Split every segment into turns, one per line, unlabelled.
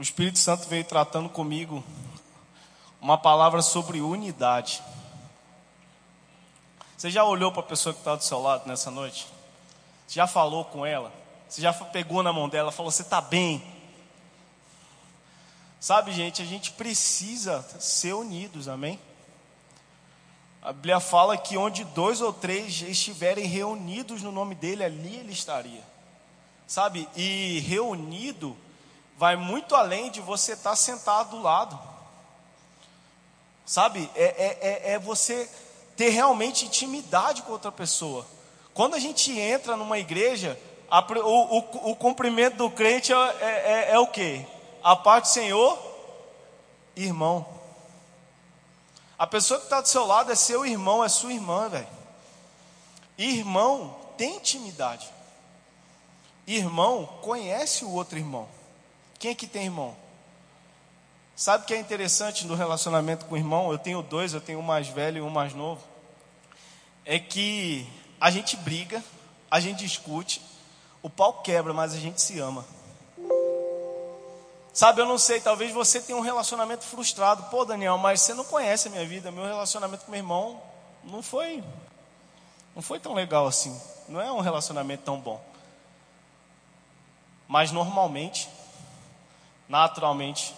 o Espírito Santo veio tratando comigo uma palavra sobre unidade. Você já olhou para a pessoa que está do seu lado nessa noite? Você já falou com ela? Você já pegou na mão dela falou: Você está bem? Sabe, gente, a gente precisa ser unidos, amém? A Bíblia fala que onde dois ou três estiverem reunidos no nome dele, ali ele estaria. Sabe? E reunido vai muito além de você estar sentado do lado. Sabe? É, é, é, é você ter realmente intimidade com outra pessoa. Quando a gente entra numa igreja, a, o, o, o, cumprimento do crente é, é, é, é o que? A parte do Senhor, irmão. A pessoa que está do seu lado é seu irmão, é sua irmã, velho. Irmão tem intimidade. Irmão conhece o outro irmão. Quem é que tem irmão? Sabe o que é interessante no relacionamento com o irmão? Eu tenho dois, eu tenho um mais velho e um mais novo. É que a gente briga, a gente discute, o pau quebra, mas a gente se ama. Sabe, eu não sei, talvez você tenha um relacionamento frustrado. Pô, Daniel, mas você não conhece a minha vida. Meu relacionamento com meu irmão não foi não foi tão legal assim. Não é um relacionamento tão bom. Mas normalmente, naturalmente,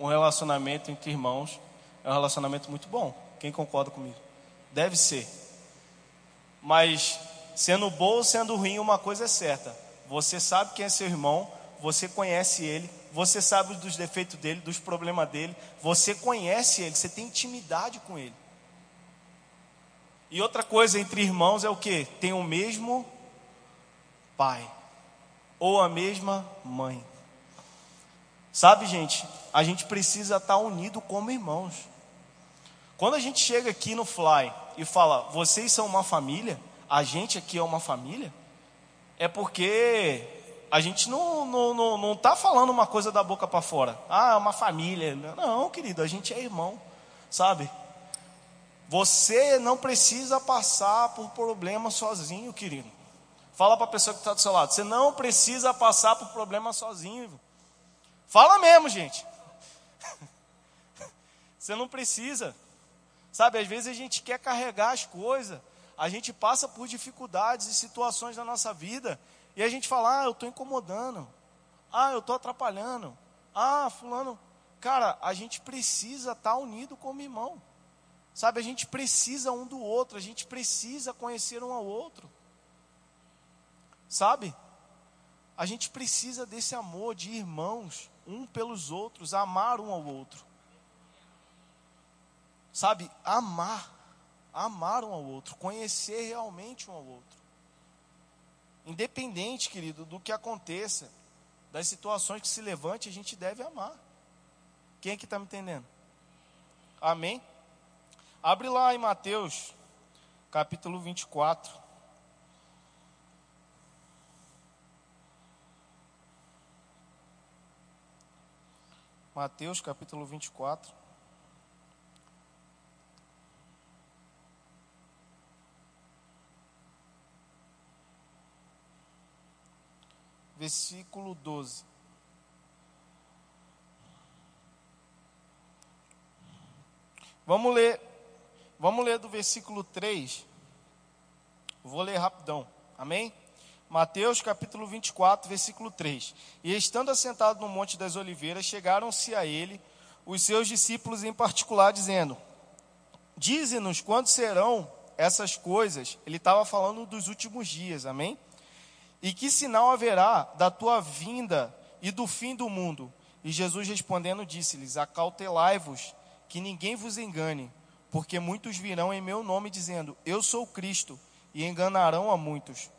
um relacionamento entre irmãos é um relacionamento muito bom. Quem concorda comigo? Deve ser. Mas sendo bom ou sendo ruim, uma coisa é certa. Você sabe quem é seu irmão, você conhece ele, você sabe dos defeitos dele, dos problemas dele, você conhece ele, você tem intimidade com ele. E outra coisa entre irmãos é o que? Tem o mesmo pai ou a mesma mãe. Sabe, gente, a gente precisa estar unido como irmãos. Quando a gente chega aqui no Fly e fala, vocês são uma família, a gente aqui é uma família, é porque a gente não está não, não, não tá falando uma coisa da boca para fora. Ah, é uma família. Não, querido, a gente é irmão, sabe? Você não precisa passar por problemas sozinho, querido. Fala para a pessoa que está do seu lado. Você não precisa passar por problemas sozinho. Fala mesmo, gente. Você não precisa. Sabe, às vezes a gente quer carregar as coisas, a gente passa por dificuldades e situações na nossa vida, e a gente fala: ah, eu estou incomodando, ah, eu estou atrapalhando, ah, Fulano. Cara, a gente precisa estar tá unido como irmão, sabe, a gente precisa um do outro, a gente precisa conhecer um ao outro, sabe, a gente precisa desse amor de irmãos, um pelos outros, amar um ao outro. Sabe, amar, amar um ao outro, conhecer realmente um ao outro. Independente, querido, do que aconteça, das situações que se levante, a gente deve amar. Quem é que está me entendendo? Amém? Abre lá em Mateus, capítulo 24. Mateus capítulo 24. Versículo 12. Vamos ler, vamos ler do versículo 3. Vou ler rapidão. Amém? Mateus capítulo 24, versículo 3. E estando assentado no Monte das Oliveiras, chegaram-se a ele os seus discípulos em particular, dizendo: Dize-nos quando serão essas coisas. Ele estava falando dos últimos dias, amém? E que sinal haverá da tua vinda e do fim do mundo? E Jesus respondendo disse-lhes: Acautelai-vos, que ninguém vos engane, porque muitos virão em meu nome dizendo: Eu sou Cristo, e enganarão a muitos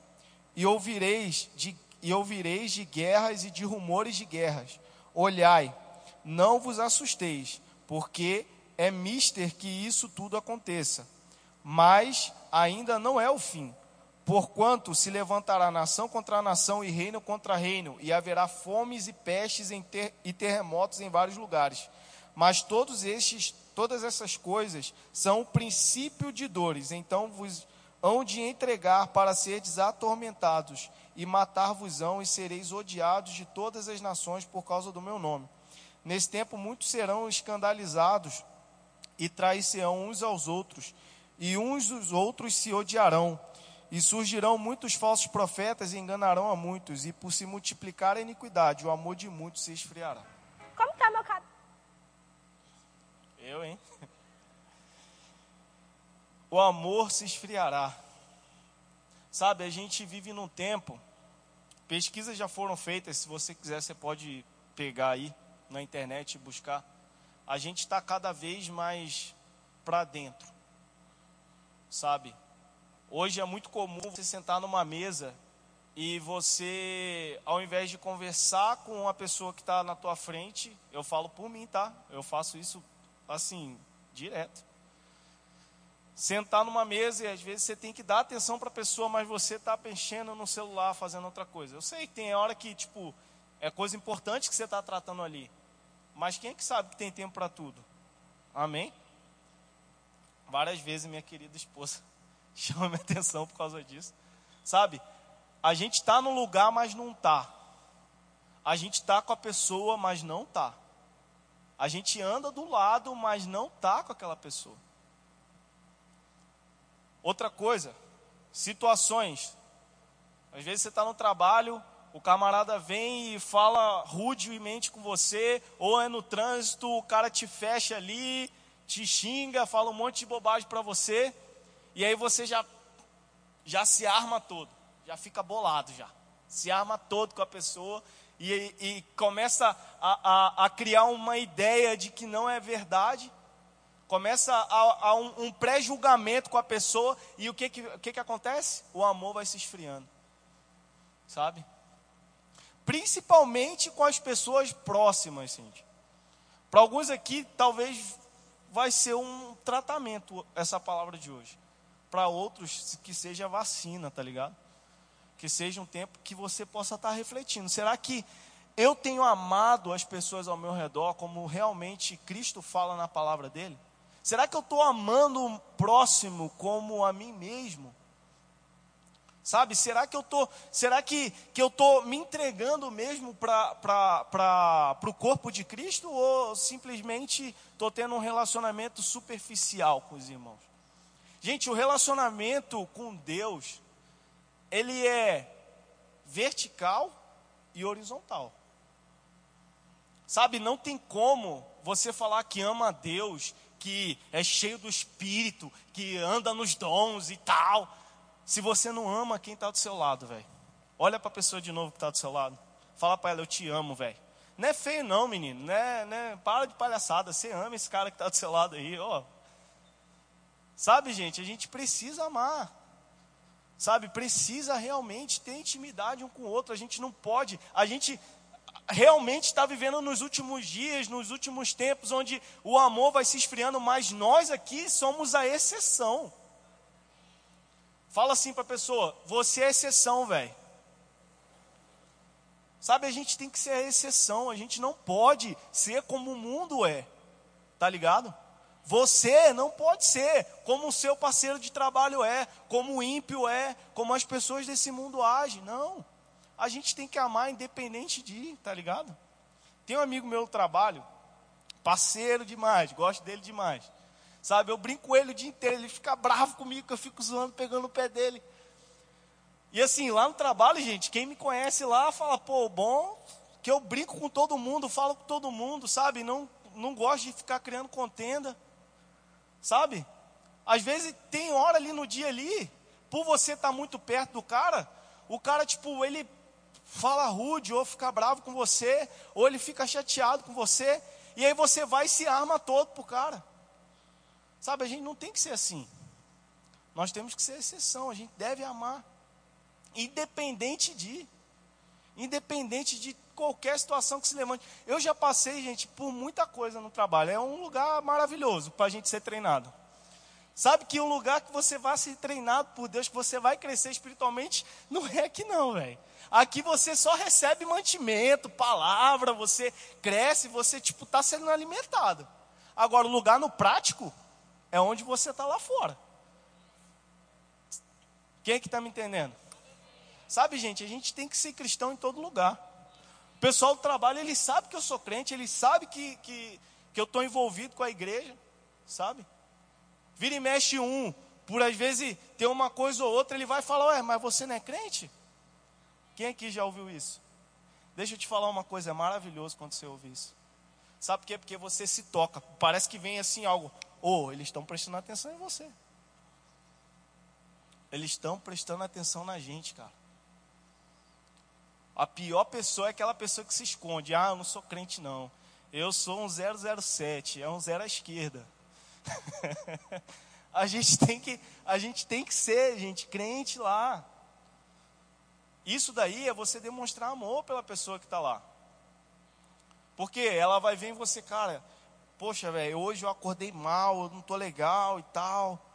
e ouvireis de, e ouvireis de guerras e de rumores de guerras. Olhai, não vos assusteis, porque é mister que isso tudo aconteça. Mas ainda não é o fim. Porquanto se levantará nação contra nação e reino contra reino, e haverá fomes e pestes ter, e terremotos em vários lugares. Mas todos estes, todas essas coisas são o princípio de dores. Então vos hão de entregar para seres atormentados, e matar-vos-ão, e sereis odiados de todas as nações por causa do meu nome. Nesse tempo muitos serão escandalizados e trair-se-ão uns aos outros, e uns dos outros se odiarão. E surgirão muitos falsos profetas e enganarão a muitos, e por se multiplicar a iniquidade, o amor de muitos se esfriará.
Como tá meu cabelo?
Eu, hein? O amor se esfriará. Sabe, a gente vive num tempo, pesquisas já foram feitas, se você quiser, você pode pegar aí na internet e buscar. A gente está cada vez mais para dentro, sabe? Hoje é muito comum você sentar numa mesa e você, ao invés de conversar com uma pessoa que está na tua frente, eu falo por mim, tá? Eu faço isso assim, direto. Sentar numa mesa e às vezes você tem que dar atenção para a pessoa, mas você está mexendo no celular, fazendo outra coisa. Eu sei que tem hora que, tipo, é coisa importante que você está tratando ali. Mas quem é que sabe que tem tempo para tudo? Amém? Várias vezes minha querida esposa chama minha atenção por causa disso. Sabe? A gente está no lugar, mas não está. A gente está com a pessoa, mas não está. A gente anda do lado, mas não está com aquela pessoa. Outra coisa, situações. Às vezes você está no trabalho, o camarada vem e fala rudemente com você, ou é no trânsito, o cara te fecha ali, te xinga, fala um monte de bobagem para você, e aí você já, já se arma todo, já fica bolado já. Se arma todo com a pessoa e, e começa a, a, a, criar uma ideia de que não é verdade, começa a, a um, um pré-julgamento com a pessoa, e o que que, o que que acontece? O amor vai se esfriando, sabe? Principalmente com as pessoas próximas, gente. Para alguns aqui, talvez vai ser um tratamento essa palavra de hoje para outros que seja vacina, tá ligado? Que seja um tempo que você possa estar tá refletindo. Será que eu tenho amado as pessoas ao meu redor como realmente Cristo fala na palavra dele? Será que eu estou amando o próximo como a mim mesmo? Sabe, será que eu tô, será que, que eu tô me entregando mesmo para o corpo de Cristo ou simplesmente estou tendo um relacionamento superficial com os irmãos? Gente, o relacionamento com Deus, ele é vertical e horizontal. Sabe, não tem como você falar que ama a Deus, que é cheio do Espírito, que anda nos dons e tal, se você não ama quem está do seu lado, velho. Olha para a pessoa de novo que está do seu lado. Fala para ela, eu te amo, velho. Não é feio não, menino. Não é, não é, para de palhaçada. Você ama esse cara que está do seu lado aí, ó. Sabe, gente, a gente precisa amar. Sabe, precisa realmente ter intimidade um com o outro. A gente não pode, a gente realmente está vivendo nos últimos dias, nos últimos tempos, onde o amor vai se esfriando, mas nós aqui somos a exceção. Fala assim para a pessoa: você é exceção, velho. Sabe, a gente tem que ser a exceção, a gente não pode ser como o mundo é, tá ligado? Você não pode ser como o seu parceiro de trabalho é, como o ímpio é, como as pessoas desse mundo agem. Não. A gente tem que amar independente de, tá ligado? Tem um amigo meu no trabalho, parceiro demais, gosto dele demais. Sabe, eu brinco com ele o dia inteiro, ele fica bravo comigo, que eu fico zoando, pegando o pé dele. E assim, lá no trabalho, gente, quem me conhece lá fala, pô, bom, que eu brinco com todo mundo, falo com todo mundo, sabe? Não, não gosto de ficar criando contenda. Sabe? Às vezes tem hora ali no dia ali, por você estar tá muito perto do cara, o cara, tipo, ele fala rude, ou fica bravo com você, ou ele fica chateado com você, e aí você vai e se arma todo pro cara. Sabe, a gente não tem que ser assim. Nós temos que ser exceção, a gente deve amar. Independente de. Independente de qualquer situação que se levante. Eu já passei, gente, por muita coisa no trabalho. É um lugar maravilhoso para a gente ser treinado. Sabe que um lugar que você vai ser treinado por Deus, que você vai crescer espiritualmente, não é aqui não, velho. Aqui você só recebe mantimento, palavra, você cresce, você tipo está sendo alimentado. Agora o lugar no prático é onde você está lá fora. Quem é que está me entendendo? Sabe, gente, a gente tem que ser cristão em todo lugar. O pessoal do trabalho, ele sabe que eu sou crente, ele sabe que, que, que eu estou envolvido com a igreja, sabe? Vira e mexe um, por às vezes ter uma coisa ou outra, ele vai falar, ué, mas você não é crente? Quem aqui já ouviu isso? Deixa eu te falar uma coisa, é maravilhoso quando você ouve isso. Sabe por quê? Porque você se toca. Parece que vem assim algo. Oh, eles estão prestando atenção em você. Eles estão prestando atenção na gente, cara. A pior pessoa é aquela pessoa que se esconde. Ah, eu não sou crente, não. Eu sou um 007, é um zero à esquerda. a gente tem que, a gente tem que ser, gente, crente lá. Isso daí é você demonstrar amor pela pessoa que está lá. Porque ela vai ver em você, cara, poxa, velho, hoje eu acordei mal, eu não estou legal e tal.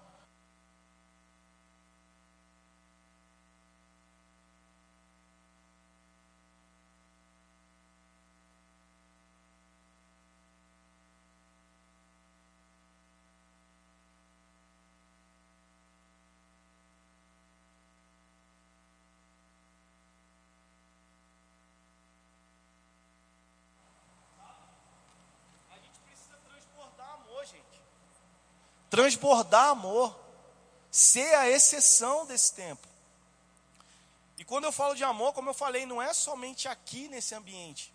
Transbordar amor, ser a exceção desse tempo. E quando eu falo de amor, como eu falei, não é somente aqui nesse ambiente,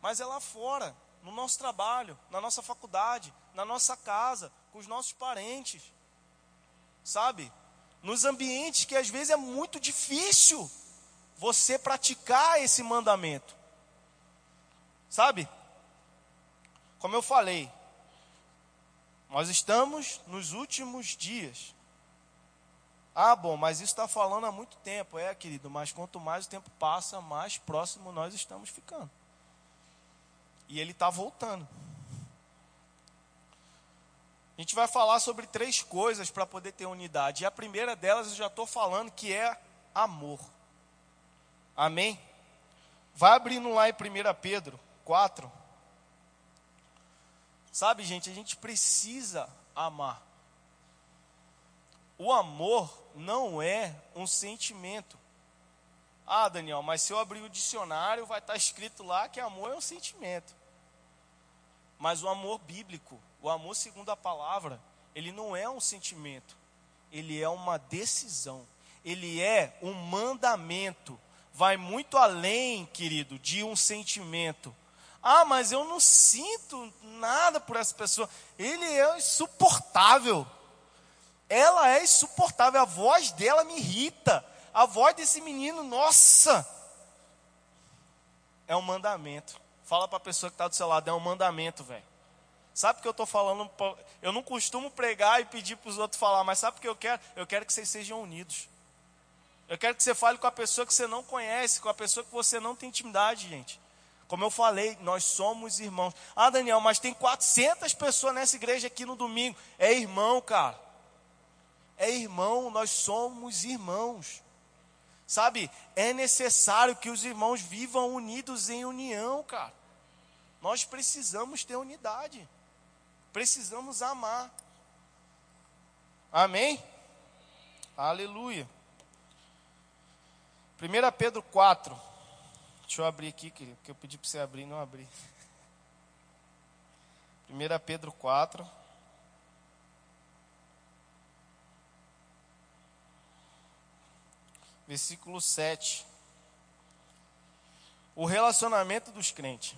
mas é lá fora, no nosso trabalho, na nossa faculdade, na nossa casa, com os nossos parentes, sabe? Nos ambientes que às vezes é muito difícil você praticar esse mandamento, sabe? Como eu falei, nós estamos nos últimos dias. Ah, bom, mas isso está falando há muito tempo. É, querido, mas quanto mais o tempo passa, mais próximo nós estamos ficando. E ele está voltando. A gente vai falar sobre três coisas para poder ter unidade. E a primeira delas eu já estou falando que é amor. Amém? Vai abrindo lá em 1 Pedro 4. Sabe, gente, a gente precisa amar. O amor não é um sentimento. Ah, Daniel, mas se eu abrir o dicionário, vai estar escrito lá que amor é um sentimento. Mas o amor bíblico, o amor segundo a palavra, ele não é um sentimento, ele é uma decisão, ele é um mandamento. Vai muito além, querido, de um sentimento. Ah, mas eu não sinto nada por essa pessoa. Ele é insuportável. Ela é insuportável. A voz dela me irrita. A voz desse menino, nossa. É um mandamento. Fala para a pessoa que está do seu lado, é um mandamento, velho. Sabe o que eu estou falando? Eu não costumo pregar e pedir para os outros falar, mas sabe o que eu quero? Eu quero que vocês sejam unidos. Eu quero que você fale com a pessoa que você não conhece, com a pessoa que você não tem intimidade, gente. Como eu falei, nós somos irmãos. Ah, Daniel, mas tem 400 pessoas nessa igreja aqui no domingo. É irmão, cara. É irmão, nós somos irmãos. Sabe, é necessário que os irmãos vivam unidos em união, cara. Nós precisamos ter unidade. Precisamos amar. Amém? Aleluia. 1 Pedro 4. Deixa eu abrir aqui, querido, porque eu pedi para você abrir e não abri. 1 Pedro 4. Versículo 7. O relacionamento dos crentes.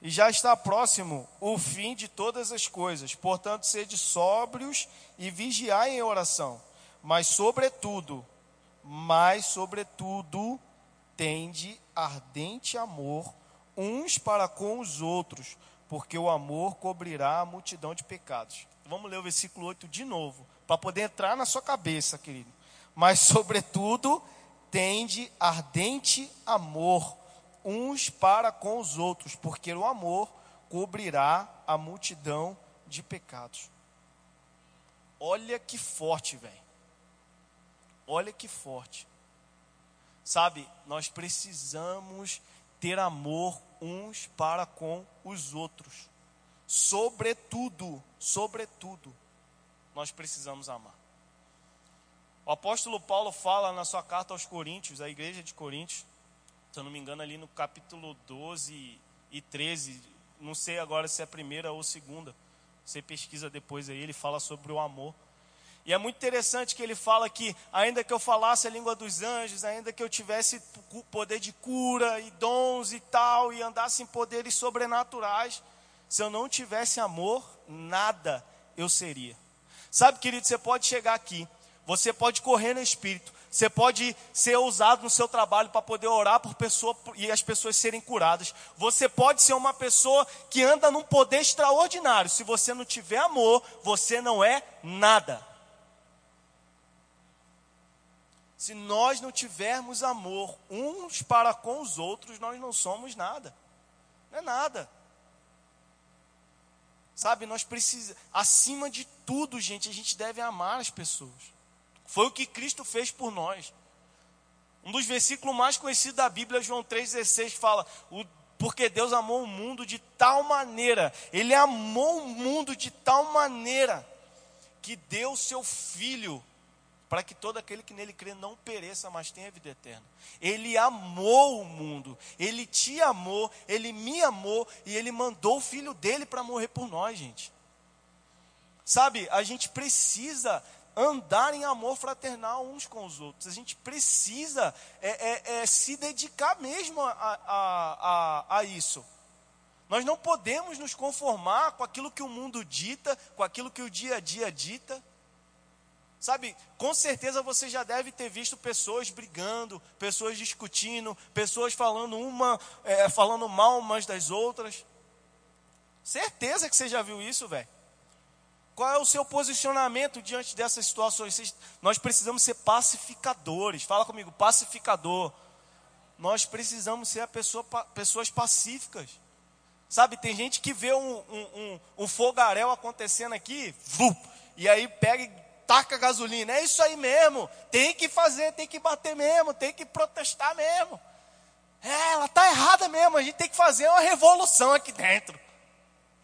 E já está próximo o fim de todas as coisas. Portanto, sede sóbrios e vigiai em oração. Mas, sobretudo, mas, sobretudo, tende ardente amor uns para com os outros, porque o amor cobrirá a multidão de pecados. Vamos ler o versículo 8 de novo, para poder entrar na sua cabeça, querido. Mas, sobretudo, tende ardente amor uns para com os outros, porque o amor cobrirá a multidão de pecados. Olha que forte, velho. Olha que forte. Sabe, nós precisamos ter amor uns para com os outros. Sobretudo, sobretudo, nós precisamos amar. O apóstolo Paulo fala na sua carta aos Coríntios, à igreja de Coríntios, se eu não me engano, ali no capítulo 12 e 13, não sei agora se é a primeira ou segunda, você pesquisa depois aí, ele fala sobre o amor. E é muito interessante que ele fala que, ainda que eu falasse a língua dos anjos, ainda que eu tivesse poder de cura e dons e tal, e andasse em poderes sobrenaturais, se eu não tivesse amor, nada eu seria. Sabe, querido, você pode chegar aqui, você pode correr no espírito, você pode ser ousado no seu trabalho para poder orar por pessoa e as pessoas serem curadas. Você pode ser uma pessoa que anda num poder extraordinário. Se você não tiver amor, você não é nada. Se nós não tivermos amor uns para com os outros, nós não somos nada. Não é nada. Sabe, nós precisamos, acima de tudo, gente, a gente deve amar as pessoas. Foi o que Cristo fez por nós. Um dos versículos mais conhecidos da Bíblia, João 3,16, fala: Porque Deus amou o mundo de tal maneira, Ele amou o mundo de tal maneira, que deu seu Filho, para que todo aquele que nele crê não pereça, mas tenha vida eterna. Ele amou o mundo, Ele te amou, Ele me amou, e Ele mandou o Filho dele para morrer por nós, gente. Sabe, a gente precisa andar em amor fraternal uns com os outros. A gente precisa é, é, é, se dedicar mesmo a, a, a, a isso. Nós não podemos nos conformar com aquilo que o mundo dita, com aquilo que o dia a dia dita. Sabe, com certeza você já deve ter visto pessoas brigando, pessoas discutindo, pessoas falando uma, é, falando mal umas das outras. Certeza que você já viu isso, velho. Qual é o seu posicionamento diante dessas situações? Nós precisamos ser pacificadores. Fala comigo, pacificador. Nós precisamos ser pessoa, pessoas pacíficas. Sabe, tem gente que vê um, um, um, um fogaréu acontecendo aqui, vup, e aí pega e taca gasolina. É isso aí mesmo. Tem que fazer, tem que bater mesmo, tem que protestar mesmo. É, ela está errada mesmo. A gente tem que fazer uma revolução aqui dentro.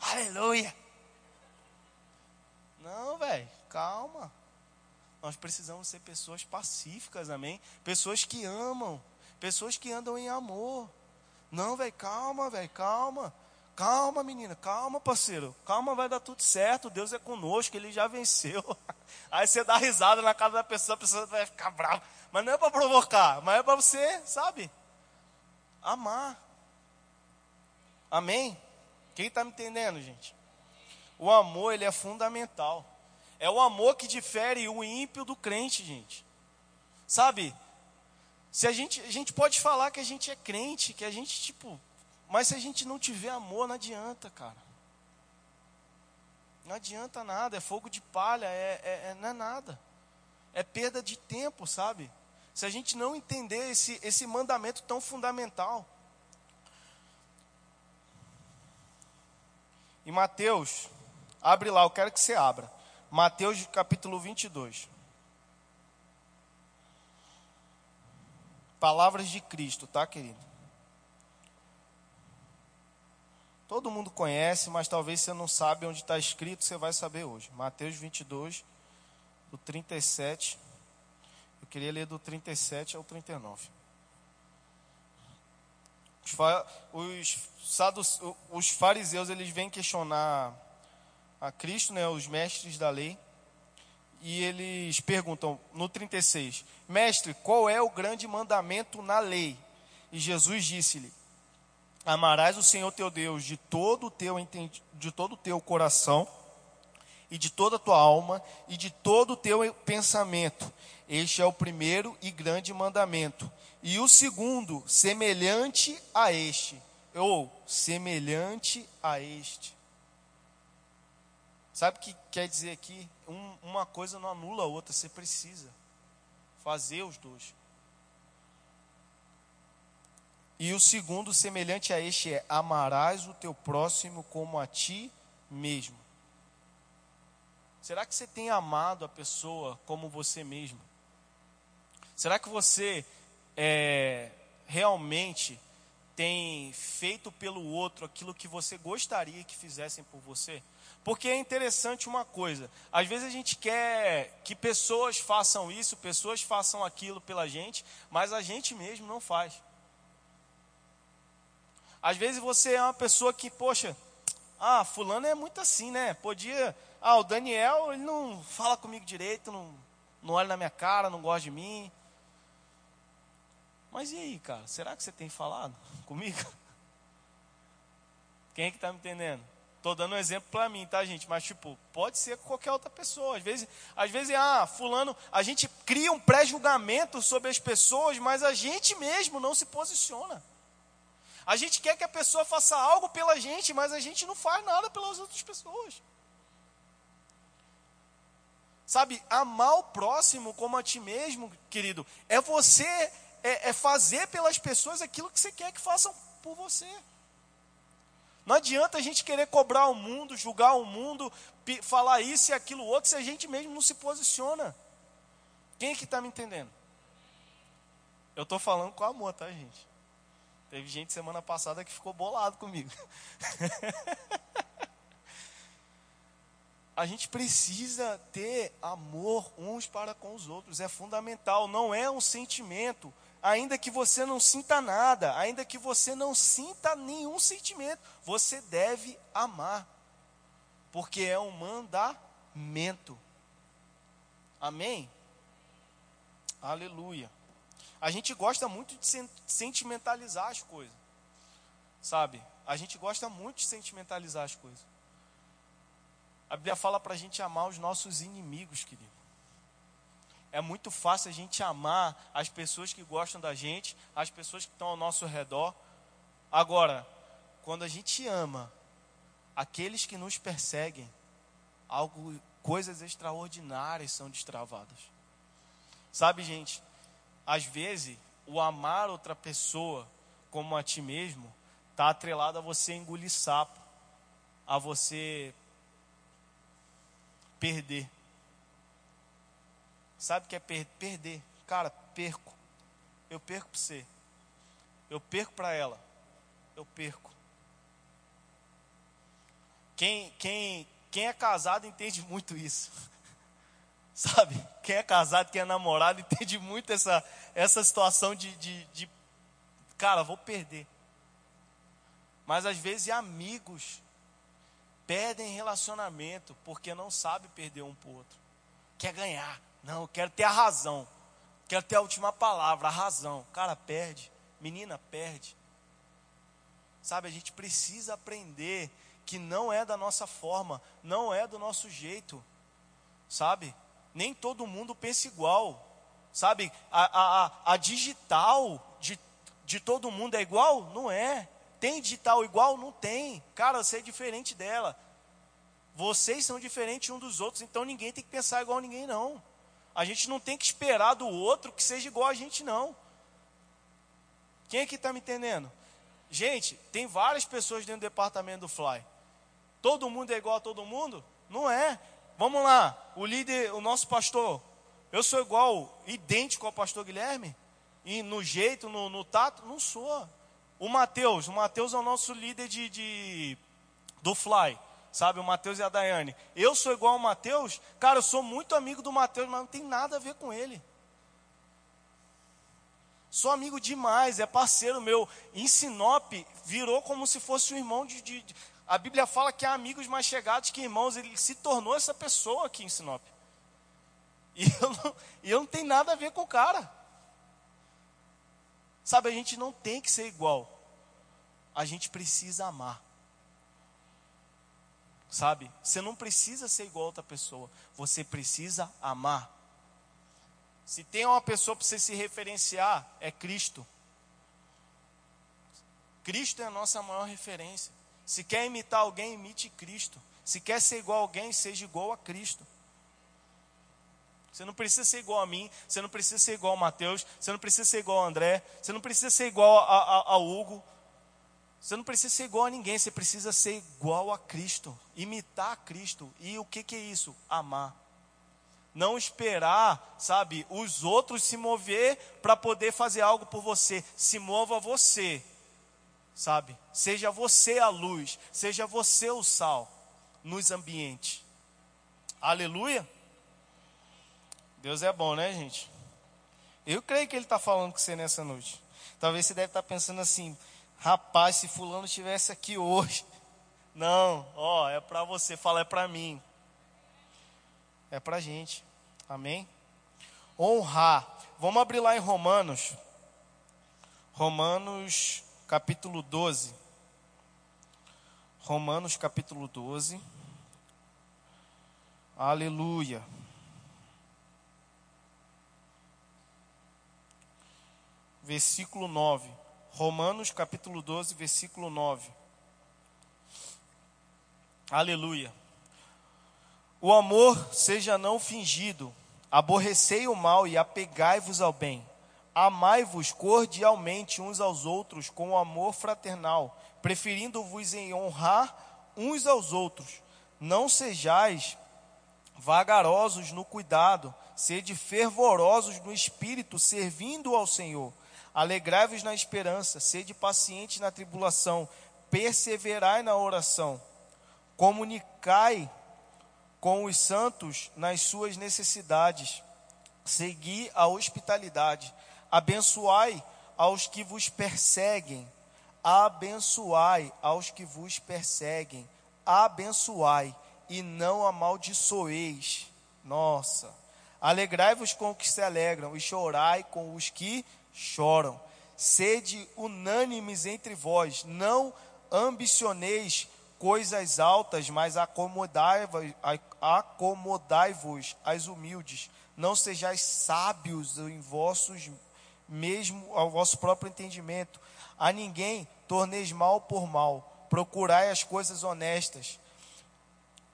Aleluia. Não, velho, calma. Nós precisamos ser pessoas pacíficas, amém? Pessoas que amam, pessoas que andam em amor. Não, velho, calma, velho, calma. Calma, menina, calma, parceiro. Calma, vai dar tudo certo. Deus é conosco, ele já venceu. Aí você dá risada na cara da pessoa, a pessoa vai ficar brava. Mas não é para provocar, mas é para você, sabe? Amar. Amém? Quem está me entendendo, gente? O amor, ele é fundamental. É o amor que difere o ímpio do crente, gente. Sabe? Se a gente, a gente pode falar que a gente é crente, que a gente, tipo, mas se a gente não tiver amor, não adianta, cara. Não adianta nada, é fogo de palha, é, é, é, não é nada. É perda de tempo, sabe? Se a gente não entender esse, esse mandamento tão fundamental. Em Mateus Abre lá, eu quero que você abra. Mateus capítulo 22. Palavras de Cristo, tá, querido? Todo mundo conhece, mas talvez você não sabe onde está escrito, você vai saber hoje. Mateus 22, do 37. Eu queria ler do 37 ao 39. Os, os, os fariseus, eles vêm questionar a Cristo, né, os mestres da lei, e eles perguntam no 36: Mestre, qual é o grande mandamento na lei? E Jesus disse-lhe: Amarás o Senhor teu Deus de todo o teu de todo o teu coração e de toda a tua alma e de todo o teu pensamento. Este é o primeiro e grande mandamento. E o segundo, semelhante a este, ou semelhante a este. Sabe o que quer dizer aqui? Um, uma coisa não anula a outra, você precisa fazer os dois. E o segundo, semelhante a este, é: amarás o teu próximo como a ti mesmo. Será que você tem amado a pessoa como você mesmo? Será que você é, realmente tem feito pelo outro aquilo que você gostaria que fizessem por você? Porque é interessante uma coisa, às vezes a gente quer que pessoas façam isso, pessoas façam aquilo pela gente, mas a gente mesmo não faz. Às vezes você é uma pessoa que, poxa, ah, fulano é muito assim, né? Podia, ah, o Daniel, ele não fala comigo direito, não, não olha na minha cara, não gosta de mim. Mas e aí, cara? Será que você tem falado comigo? Quem é que está me entendendo? Estou dando um exemplo para mim, tá, gente? Mas, tipo, pode ser qualquer outra pessoa. Às vezes, às vezes, ah, fulano, a gente cria um pré-julgamento sobre as pessoas, mas a gente mesmo não se posiciona. A gente quer que a pessoa faça algo pela gente, mas a gente não faz nada pelas outras pessoas. Sabe, amar o próximo como a ti mesmo, querido, é você é, é fazer pelas pessoas aquilo que você quer que façam por você. Não adianta a gente querer cobrar o mundo, julgar o mundo, falar isso e aquilo outro, se a gente mesmo não se posiciona. Quem é que está me entendendo? Eu estou falando com amor, tá, gente? Teve gente semana passada que ficou bolado comigo. a gente precisa ter amor uns para com os outros, é fundamental, não é um sentimento ainda que você não sinta nada, ainda que você não sinta nenhum sentimento, você deve amar, porque é um mandamento. Amém? Aleluia. A gente gosta muito de sentimentalizar as coisas, sabe? A gente gosta muito de sentimentalizar as coisas. A Bíblia fala para a gente amar os nossos inimigos, querido. É muito fácil a gente amar as pessoas que gostam da gente, as pessoas que estão ao nosso redor. Agora, quando a gente ama aqueles que nos perseguem, algo, coisas extraordinárias são destravadas. Sabe, gente, às vezes o amar outra pessoa como a ti mesmo está atrelado a você engolir sapo, a você perder. Sabe o que é per perder? Cara, perco. Eu perco para você. Eu perco para ela. Eu perco. Quem, quem, quem é casado entende muito isso. Sabe? Quem é casado, quem é namorado, entende muito essa, essa situação de, de, de cara, vou perder. Mas às vezes amigos perdem relacionamento porque não sabe perder um para o outro. Quer ganhar. Não, eu quero ter a razão. Quero ter a última palavra, a razão. Cara, perde. Menina, perde. Sabe, a gente precisa aprender que não é da nossa forma, não é do nosso jeito. Sabe? Nem todo mundo pensa igual. Sabe? A, a, a digital de, de todo mundo é igual? Não é. Tem digital igual? Não tem. Cara, você é diferente dela. Vocês são diferentes um dos outros, então ninguém tem que pensar igual a ninguém, não. A gente não tem que esperar do outro que seja igual a gente, não. Quem aqui está me entendendo? Gente, tem várias pessoas dentro do departamento do Fly. Todo mundo é igual a todo mundo? Não é. Vamos lá, o líder, o nosso pastor. Eu sou igual, idêntico ao pastor Guilherme? E no jeito, no, no tato? Não sou. O Mateus, o Mateus é o nosso líder de, de do Fly sabe? O Mateus e a Daiane. Eu sou igual ao Mateus, cara, eu sou muito amigo do Mateus, mas não tem nada a ver com ele. Sou amigo demais, é parceiro meu. Em Sinop, virou como se fosse um irmão de, de, de. A Bíblia fala que há amigos mais chegados que irmãos. Ele se tornou essa pessoa aqui em Sinop. E eu não, eu não tenho nada a ver com o cara. Sabe, a gente não tem que ser igual. A gente precisa amar. Sabe? Você não precisa ser igual a outra pessoa. Você precisa amar. Se tem uma pessoa para você se referenciar, é Cristo. Cristo é a nossa maior referência. Se quer imitar alguém, imite Cristo. Se quer ser igual a alguém, seja igual a Cristo. Você não precisa ser igual a mim, você não precisa ser igual a Mateus, você não precisa ser igual a André, você não precisa ser igual a, a, a Hugo, você não precisa ser igual a ninguém, você precisa ser igual a Cristo, imitar Cristo. E o que, que é isso? Amar. Não esperar, sabe, os outros se mover para poder fazer algo por você. Se mova você. Sabe? Seja você a luz, seja você o sal nos ambientes. Aleluia. Deus é bom, né, gente? Eu creio que Ele está falando com você nessa noite. Talvez você deve estar tá pensando assim, rapaz, se fulano estivesse aqui hoje. Não, ó, é para você, fala é para mim. É para gente. Amém? Honrar. Vamos abrir lá em Romanos. Romanos capítulo 12. Romanos capítulo 12. Aleluia. Versículo 9. Romanos capítulo 12, versículo 9. Aleluia. O amor seja não fingido, aborrecei o mal e apegai-vos ao bem. Amai-vos cordialmente uns aos outros com amor fraternal, preferindo-vos em honrar uns aos outros. Não sejais vagarosos no cuidado, sede fervorosos no espírito, servindo ao Senhor. Alegrai-vos na esperança, sede pacientes na tribulação, perseverai na oração. Comunicai com os santos nas suas necessidades. Segui a hospitalidade Abençoai aos que vos perseguem. Abençoai aos que vos perseguem. Abençoai e não amaldiçoeis. Nossa. Alegrai-vos com os que se alegram e chorai com os que choram. Sede unânimes entre vós, não ambicioneis coisas altas, mas acomodai-vos acomodai às humildes. Não sejais sábios em vossos mesmo ao vosso próprio entendimento. A ninguém torneis mal por mal. Procurai as coisas honestas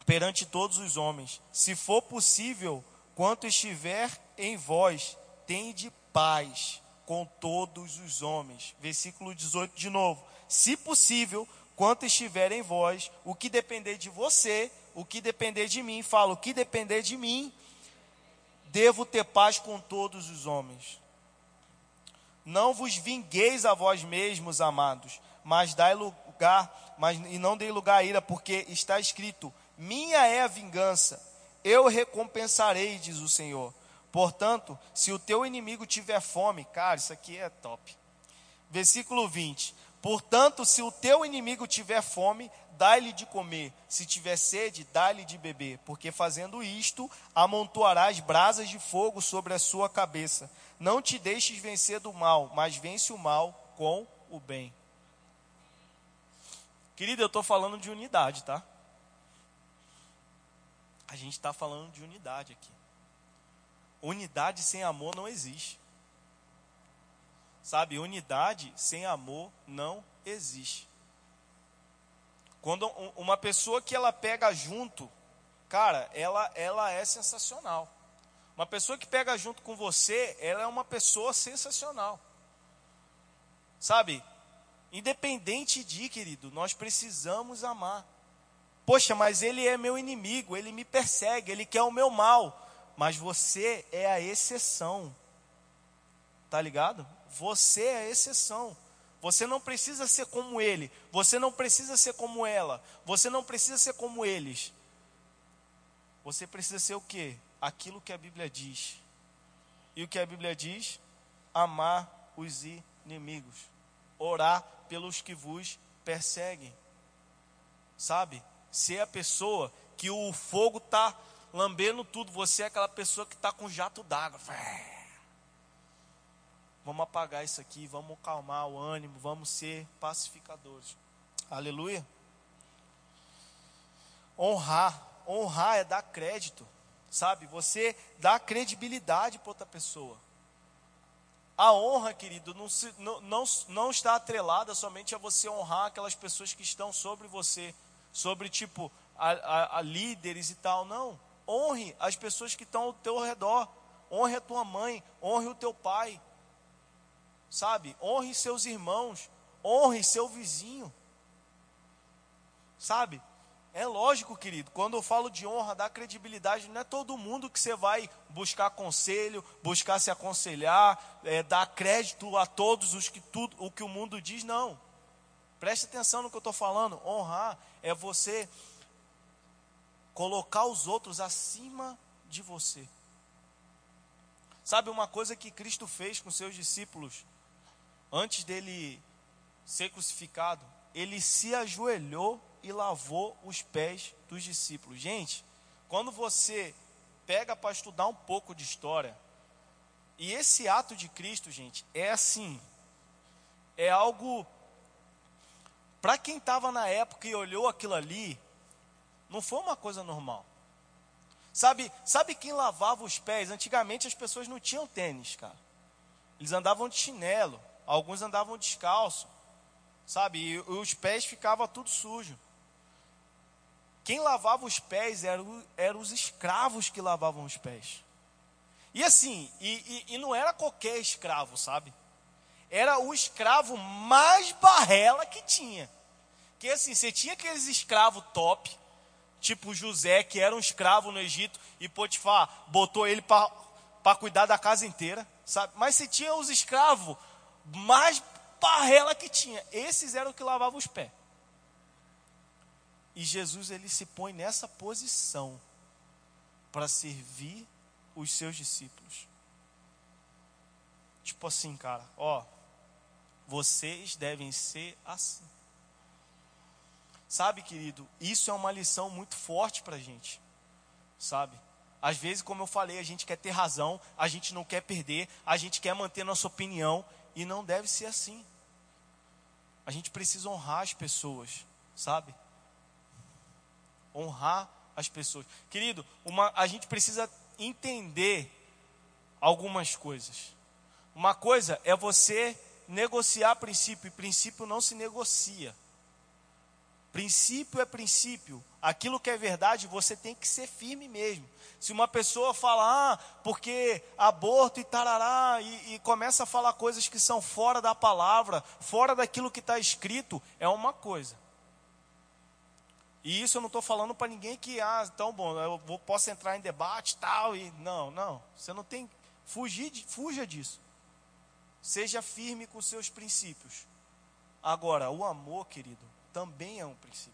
perante todos os homens. Se for possível, quanto estiver em vós, tende paz com todos os homens. Versículo 18 de novo. Se possível, quanto estiver em vós, o que depender de você, o que depender de mim, falo, o que depender de mim, devo ter paz com todos os homens. Não vos vingueis a vós mesmos, amados, mas dai lugar, mas e não dei lugar à ira, porque está escrito: Minha é a vingança, eu recompensarei, diz o Senhor. Portanto, se o teu inimigo tiver fome, cara, isso aqui é top. Versículo 20: Portanto, se o teu inimigo tiver fome, dai-lhe de comer, se tiver sede, dai-lhe de beber, porque fazendo isto, amontoarás brasas de fogo sobre a sua cabeça. Não te deixes vencer do mal, mas vence o mal com o bem. Querido, eu estou falando de unidade, tá? A gente está falando de unidade aqui. Unidade sem amor não existe. Sabe, unidade sem amor não existe. Quando uma pessoa que ela pega junto, cara, ela, ela é sensacional. Uma pessoa que pega junto com você, ela é uma pessoa sensacional. Sabe? Independente de, querido, nós precisamos amar. Poxa, mas ele é meu inimigo, ele me persegue, ele quer o meu mal. Mas você é a exceção. Tá ligado? Você é a exceção. Você não precisa ser como ele. Você não precisa ser como ela. Você não precisa ser como eles. Você precisa ser o quê? aquilo que a Bíblia diz. E o que a Bíblia diz? Amar os inimigos, orar pelos que vos perseguem. Sabe? Ser a pessoa que o fogo está lambendo tudo, você é aquela pessoa que está com jato d'água. Vamos apagar isso aqui, vamos calmar o ânimo, vamos ser pacificadores. Aleluia. Honrar, honrar é dar crédito sabe? Você dá credibilidade para outra pessoa. A honra, querido, não, se, não, não, não está atrelada somente a você honrar aquelas pessoas que estão sobre você, sobre tipo a, a, a líderes e tal. Não. Honre as pessoas que estão ao teu redor. Honre a tua mãe, honre o teu pai. Sabe? Honre seus irmãos, honre seu vizinho. Sabe? É lógico, querido, quando eu falo de honra, da credibilidade, não é todo mundo que você vai buscar conselho, buscar se aconselhar, é, dar crédito a todos os que tudo o que o mundo diz, não. Preste atenção no que eu estou falando. Honrar é você colocar os outros acima de você. Sabe uma coisa que Cristo fez com seus discípulos antes dele ser crucificado? Ele se ajoelhou e lavou os pés dos discípulos. Gente, quando você pega para estudar um pouco de história, e esse ato de Cristo, gente, é assim, é algo para quem estava na época e olhou aquilo ali, não foi uma coisa normal. Sabe, sabe quem lavava os pés? Antigamente as pessoas não tinham tênis, cara. Eles andavam de chinelo, alguns andavam descalço, sabe? E os pés ficavam tudo sujo. Quem lavava os pés eram, eram os escravos que lavavam os pés. E assim, e, e, e não era qualquer escravo, sabe? Era o escravo mais barrela que tinha. Que assim, você tinha aqueles escravos top, tipo José, que era um escravo no Egito, e Potifar botou ele para cuidar da casa inteira, sabe? Mas se tinha os escravos mais parrela que tinha, esses eram que lavavam os pés. E Jesus ele se põe nessa posição para servir os seus discípulos. Tipo assim, cara, ó, vocês devem ser assim. Sabe, querido, isso é uma lição muito forte para a gente, sabe? Às vezes, como eu falei, a gente quer ter razão, a gente não quer perder, a gente quer manter nossa opinião, e não deve ser assim. A gente precisa honrar as pessoas, sabe? Honrar as pessoas. Querido, uma, a gente precisa entender algumas coisas. Uma coisa é você negociar princípio, e princípio não se negocia. Princípio é princípio. Aquilo que é verdade, você tem que ser firme mesmo. Se uma pessoa fala, ah, porque aborto e tarará, e, e começa a falar coisas que são fora da palavra, fora daquilo que está escrito, é uma coisa. E isso eu não estou falando para ninguém que, ah, então bom, eu vou, posso entrar em debate tal, e não, não. Você não tem, fugir, fuja disso. Seja firme com seus princípios. Agora, o amor, querido, também é um princípio.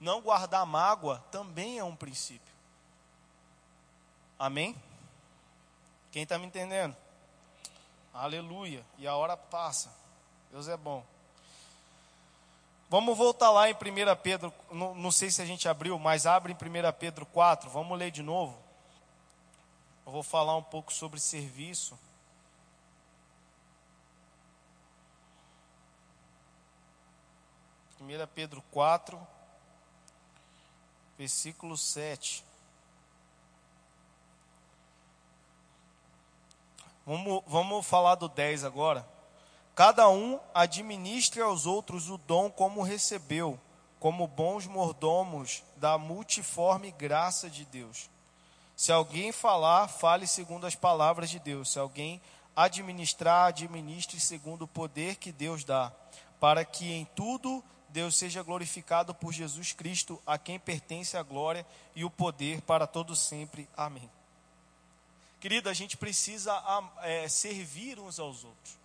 Não guardar mágoa também é um princípio. Amém? Quem está me entendendo? Aleluia. E a hora passa. Deus é bom. Vamos voltar lá em 1 Pedro, não, não, sei se a gente abriu, mas abre em 1 Pedro 4, vamos ler de novo. Eu vou falar um pouco sobre serviço. 1 Pedro 4, versículo 7. Vamos, vamos falar do 10 agora. Cada um administre aos outros o dom como recebeu, como bons mordomos da multiforme graça de Deus. Se alguém falar, fale segundo as palavras de Deus. Se alguém administrar, administre segundo o poder que Deus dá, para que em tudo Deus seja glorificado por Jesus Cristo, a quem pertence a glória e o poder para todo sempre. Amém. Querido, a gente precisa é, servir uns aos outros.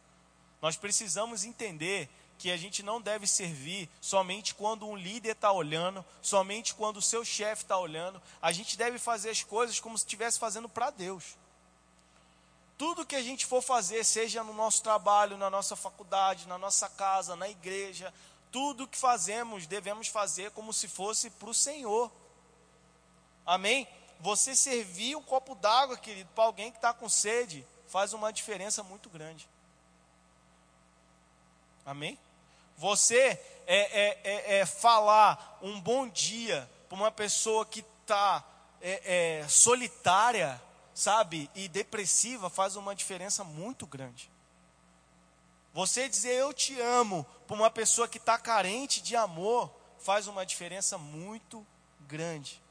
Nós precisamos entender que a gente não deve servir somente quando um líder está olhando, somente quando o seu chefe está olhando. A gente deve fazer as coisas como se estivesse fazendo para Deus. Tudo que a gente for fazer, seja no nosso trabalho, na nossa faculdade, na nossa casa, na igreja, tudo que fazemos, devemos fazer como se fosse para o Senhor. Amém? Você servir um copo d'água, querido, para alguém que está com sede, faz uma diferença muito grande. Amém? Você é, é, é, é falar um bom dia para uma pessoa que está é, é, solitária, sabe, e depressiva, faz uma diferença muito grande. Você dizer eu te amo para uma pessoa que está carente de amor faz uma diferença muito grande.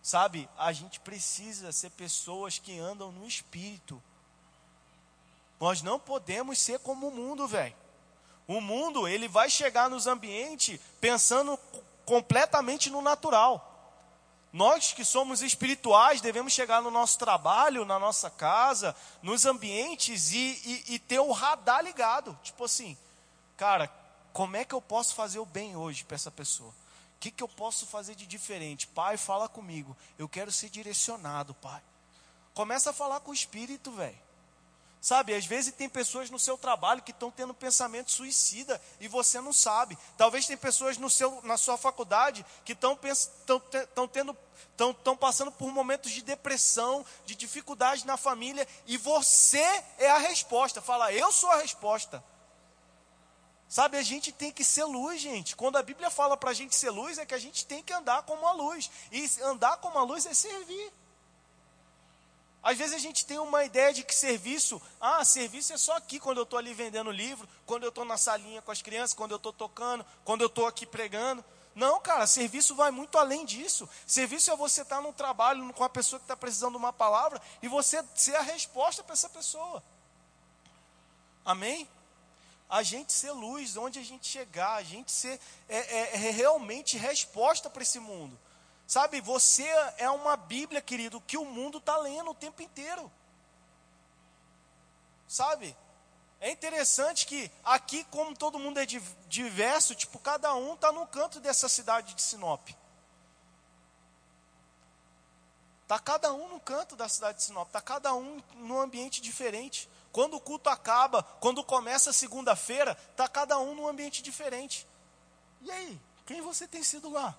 Sabe, a gente precisa ser pessoas que andam no espírito. Nós não podemos ser como o mundo, velho. O mundo, ele vai chegar nos ambientes pensando completamente no natural. Nós que somos espirituais devemos chegar no nosso trabalho, na nossa casa, nos ambientes e, e, e ter o radar ligado. Tipo assim, cara, como é que eu posso fazer o bem hoje para essa pessoa? O que, que eu posso fazer de diferente? Pai, fala comigo. Eu quero ser direcionado, pai. Começa a falar com o Espírito, velho. Sabe, às vezes tem pessoas no seu trabalho que estão tendo pensamento suicida e você não sabe. Talvez tem pessoas no seu, na sua faculdade que estão tendo estão passando por momentos de depressão, de dificuldade na família, e você é a resposta. Fala, eu sou a resposta. Sabe, a gente tem que ser luz, gente. Quando a Bíblia fala para a gente ser luz, é que a gente tem que andar como a luz. E andar como a luz é servir. Às vezes a gente tem uma ideia de que serviço, ah, serviço é só aqui quando eu estou ali vendendo livro, quando eu estou na salinha com as crianças, quando eu estou tocando, quando eu estou aqui pregando. Não, cara, serviço vai muito além disso. Serviço é você estar tá no trabalho com a pessoa que está precisando de uma palavra e você ser a resposta para essa pessoa. Amém? A gente ser luz, onde a gente chegar, a gente ser é, é, é realmente resposta para esse mundo. Sabe, você é uma Bíblia, querido, que o mundo está lendo o tempo inteiro. Sabe? É interessante que aqui, como todo mundo é diverso, tipo, cada um está no canto dessa cidade de Sinop. Está cada um no canto da cidade de Sinop, está cada um num ambiente diferente. Quando o culto acaba, quando começa a segunda-feira, está cada um num ambiente diferente. E aí, quem você tem sido lá?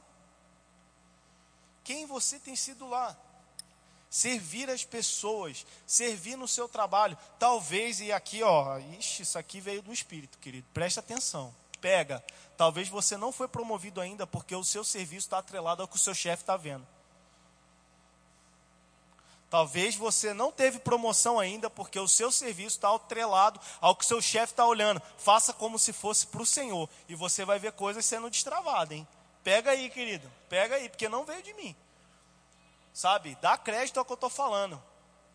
Quem você tem sido lá. Servir as pessoas, servir no seu trabalho. Talvez, e aqui, ó, ixi, isso aqui veio do Espírito, querido. Presta atenção. Pega. Talvez você não foi promovido ainda porque o seu serviço está atrelado ao que o seu chefe está vendo. Talvez você não teve promoção ainda porque o seu serviço está atrelado ao que o seu chefe está olhando. Faça como se fosse para o Senhor. E você vai ver coisas sendo destravadas, hein? Pega aí, querido. Pega aí, porque não veio de mim. Sabe? Dá crédito ao que eu estou falando.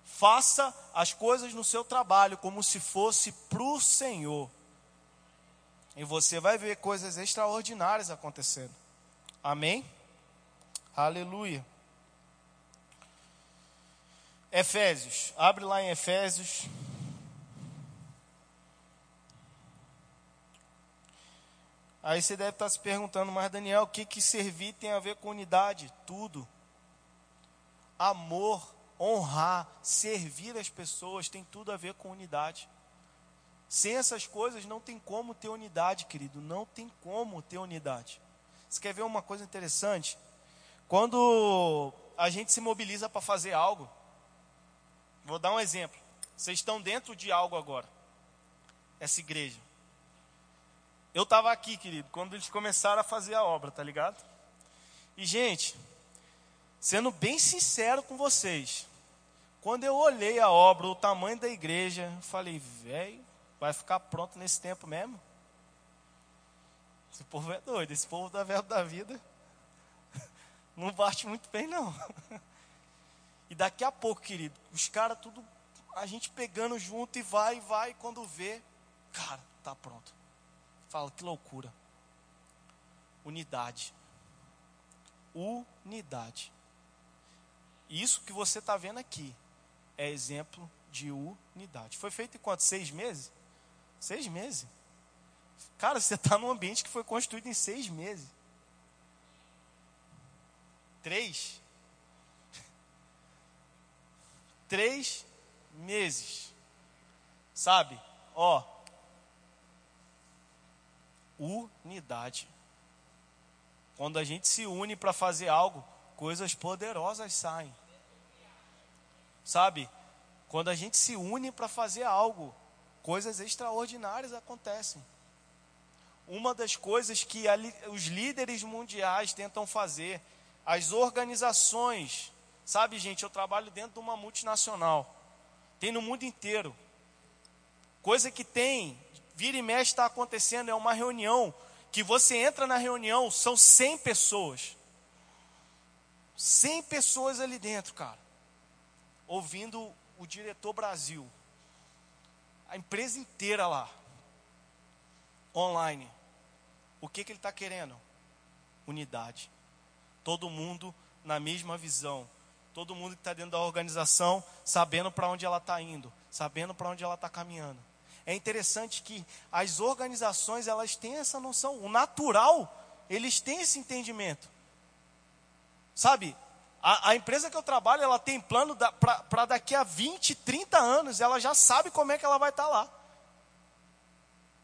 Faça as coisas no seu trabalho como se fosse para o Senhor. E você vai ver coisas extraordinárias acontecendo. Amém? Aleluia. Efésios, abre lá em Efésios Aí você deve estar se perguntando, mas Daniel, o que, que servir tem a ver com unidade? Tudo. Amor, honrar, servir as pessoas tem tudo a ver com unidade. Sem essas coisas não tem como ter unidade, querido. Não tem como ter unidade. Você quer ver uma coisa interessante? Quando a gente se mobiliza para fazer algo, vou dar um exemplo. Vocês estão dentro de algo agora, essa igreja. Eu estava aqui, querido, quando eles começaram a fazer a obra, tá ligado? E, gente, sendo bem sincero com vocês, quando eu olhei a obra, o tamanho da igreja, falei, velho, vai ficar pronto nesse tempo mesmo? Esse povo é doido, esse povo da verbo da vida não bate muito bem, não. E daqui a pouco, querido, os caras tudo, a gente pegando junto e vai, vai, quando vê, cara, tá pronto. Fala, que loucura. Unidade. Unidade. Isso que você está vendo aqui é exemplo de unidade. Foi feito em quanto? Seis meses? Seis meses. Cara, você está num ambiente que foi construído em seis meses. Três. Três meses. Sabe? Ó, unidade. Quando a gente se une para fazer algo, coisas poderosas saem. Sabe? Quando a gente se une para fazer algo, coisas extraordinárias acontecem. Uma das coisas que os líderes mundiais tentam fazer, as organizações, sabe, gente, eu trabalho dentro de uma multinacional, tem no mundo inteiro. Coisa que tem vira e mexe está acontecendo, é uma reunião que você entra na reunião, são 100 pessoas. 100 pessoas ali dentro, cara. Ouvindo o diretor Brasil. A empresa inteira lá. Online. O que, que ele está querendo? Unidade. Todo mundo na mesma visão. Todo mundo que está dentro da organização sabendo para onde ela está indo, sabendo para onde ela está caminhando. É interessante que as organizações elas têm essa noção, o natural, eles têm esse entendimento. Sabe, a, a empresa que eu trabalho, ela tem plano para daqui a 20, 30 anos, ela já sabe como é que ela vai estar tá lá.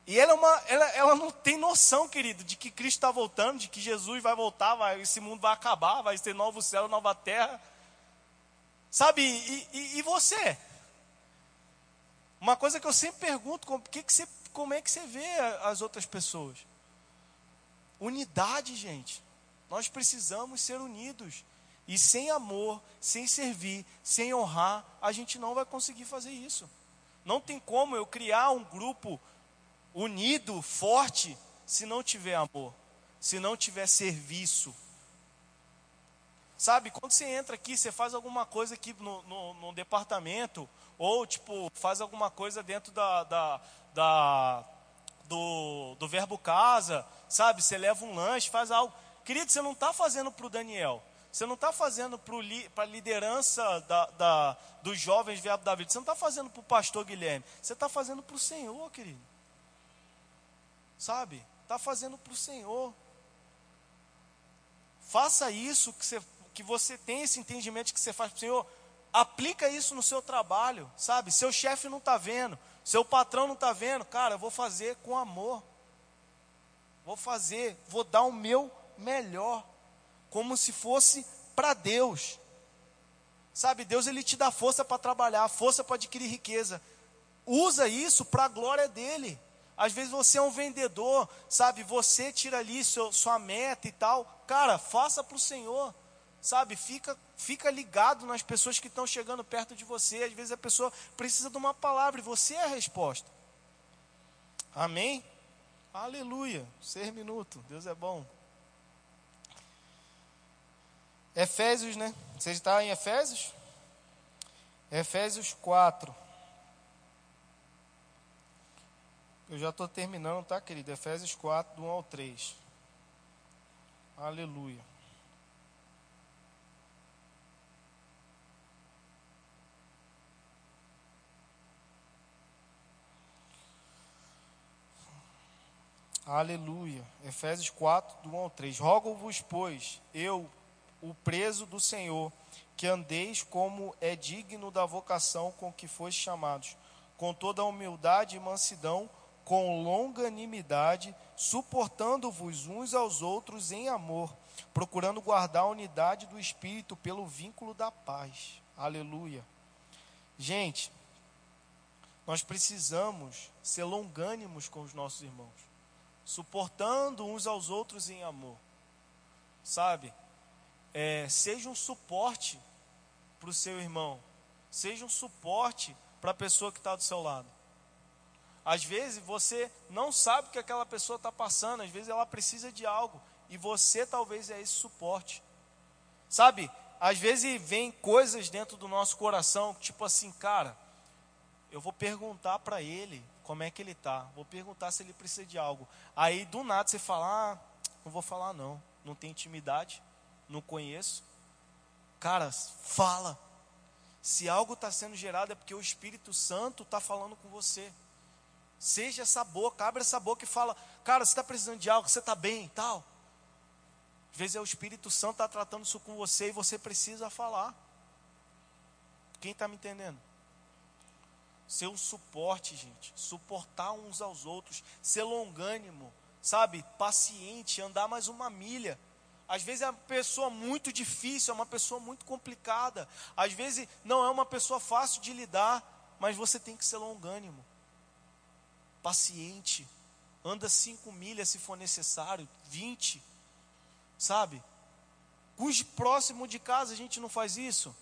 E ela, é uma, ela, ela não tem noção, querido, de que Cristo está voltando, de que Jesus vai voltar, vai, esse mundo vai acabar, vai ter novo céu, nova terra. Sabe, e, e, e você? Uma coisa que eu sempre pergunto, como, que que você, como é que você vê as outras pessoas? Unidade, gente. Nós precisamos ser unidos. E sem amor, sem servir, sem honrar, a gente não vai conseguir fazer isso. Não tem como eu criar um grupo unido, forte, se não tiver amor, se não tiver serviço. Sabe, quando você entra aqui, você faz alguma coisa aqui no, no, no departamento, ou tipo, faz alguma coisa dentro da, da, da do, do verbo casa, sabe? Você leva um lanche, faz algo. Querido, você não está fazendo para o Daniel. Você não está fazendo para a liderança da, da, dos jovens verbo da vida. Você não está fazendo para o pastor Guilherme. Você está fazendo para o Senhor, querido. Sabe? Está fazendo para o Senhor. Faça isso, que você, que você tem esse entendimento que você faz para o Senhor. Aplica isso no seu trabalho, sabe? Seu chefe não está vendo, seu patrão não está vendo. Cara, eu vou fazer com amor. Vou fazer, vou dar o meu melhor, como se fosse para Deus. Sabe, Deus ele te dá força para trabalhar, força para adquirir riqueza. Usa isso para a glória dele. Às vezes você é um vendedor, sabe? Você tira ali seu, sua meta e tal. Cara, faça para o Senhor, sabe? Fica, fica ligado nas pessoas que estão chegando perto de você. Às vezes a pessoa precisa de uma palavra e você é a resposta. Amém? Aleluia. Seis minutos. Deus é bom. Efésios, né? Você está em Efésios? Efésios 4. Eu já estou terminando, tá, querido? Efésios 4, do 1 ao 3. Aleluia. Aleluia. Efésios 4, do 1 ao 3. Rogo-vos, pois, eu, o preso do Senhor, que andeis como é digno da vocação com que foste chamados, com toda a humildade e mansidão, com longanimidade, suportando-vos uns aos outros em amor, procurando guardar a unidade do espírito pelo vínculo da paz. Aleluia. Gente, nós precisamos ser longânimos com os nossos irmãos, suportando uns aos outros em amor. Sabe? é, seja um suporte para o seu irmão, seja um suporte para a pessoa que está do seu lado. Às vezes você não sabe o que aquela pessoa está passando, às vezes ela precisa de algo e você talvez é esse suporte. Sabe, às vezes vem coisas dentro do nosso coração, tipo assim, cara, eu vou perguntar para ele como é que ele está, vou perguntar se ele precisa de algo. Aí do nada você fala, ah, não vou falar não, não tem intimidade não conheço. Cara, fala. Se algo está sendo gerado é porque o Espírito Santo está falando com você. Seja essa boca, abre essa boca e fala, cara, você está precisando de algo, você está bem e tal. Às vezes é o Espírito Santo está tratando isso com você e você precisa falar. Quem está me entendendo? Ser um suporte, gente. Suportar uns aos outros. Ser longânimo, sabe? Paciente, andar mais uma milha. Às vezes é uma pessoa muito difícil, é uma pessoa muito complicada. Às vezes não é uma pessoa fácil de lidar, mas você tem que ser longânimo, paciente. Anda cinco milhas se for necessário, vinte, sabe? Cuide próximo de casa a gente não faz isso.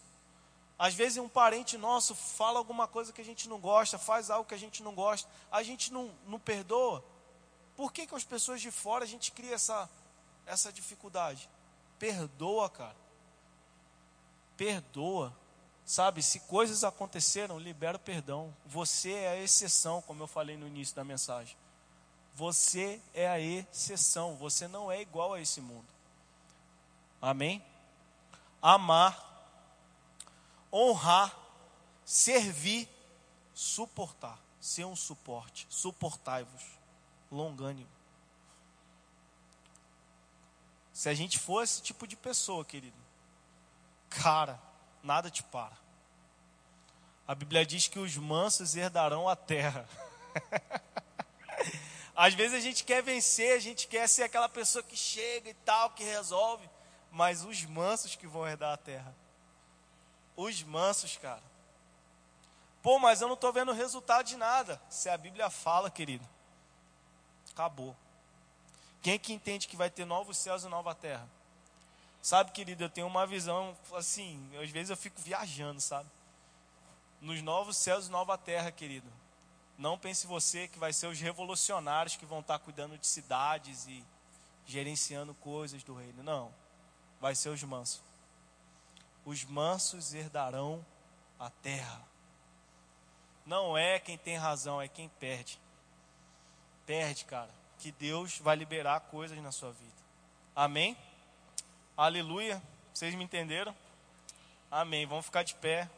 Às vezes um parente nosso fala alguma coisa que a gente não gosta, faz algo que a gente não gosta, a gente não, não perdoa. Por que, que as pessoas de fora a gente cria essa, essa dificuldade. Perdoa, cara. Perdoa. Sabe, se coisas aconteceram, libera o perdão. Você é a exceção, como eu falei no início da mensagem. Você é a exceção. Você não é igual a esse mundo. Amém? amar, honrar, servir, suportar. Ser um suporte. Suportai-vos. Longânimo. Se a gente for esse tipo de pessoa, querido, cara, nada te para. A Bíblia diz que os mansos herdarão a terra. Às vezes a gente quer vencer, a gente quer ser aquela pessoa que chega e tal, que resolve, mas os mansos que vão herdar a terra. Os mansos, cara. Pô, mas eu não estou vendo resultado de nada. Se a Bíblia fala, querido, acabou. Quem é que entende que vai ter novos céus e nova terra? Sabe, querido, eu tenho uma visão assim, às vezes eu fico viajando, sabe? Nos novos céus e nova terra, querido. Não pense você que vai ser os revolucionários que vão estar cuidando de cidades e gerenciando coisas do reino. Não. Vai ser os mansos. Os mansos herdarão a terra. Não é quem tem razão, é quem perde. Perde, cara que Deus vai liberar coisas na sua vida. Amém? Aleluia. Vocês me entenderam? Amém. Vamos ficar de pé.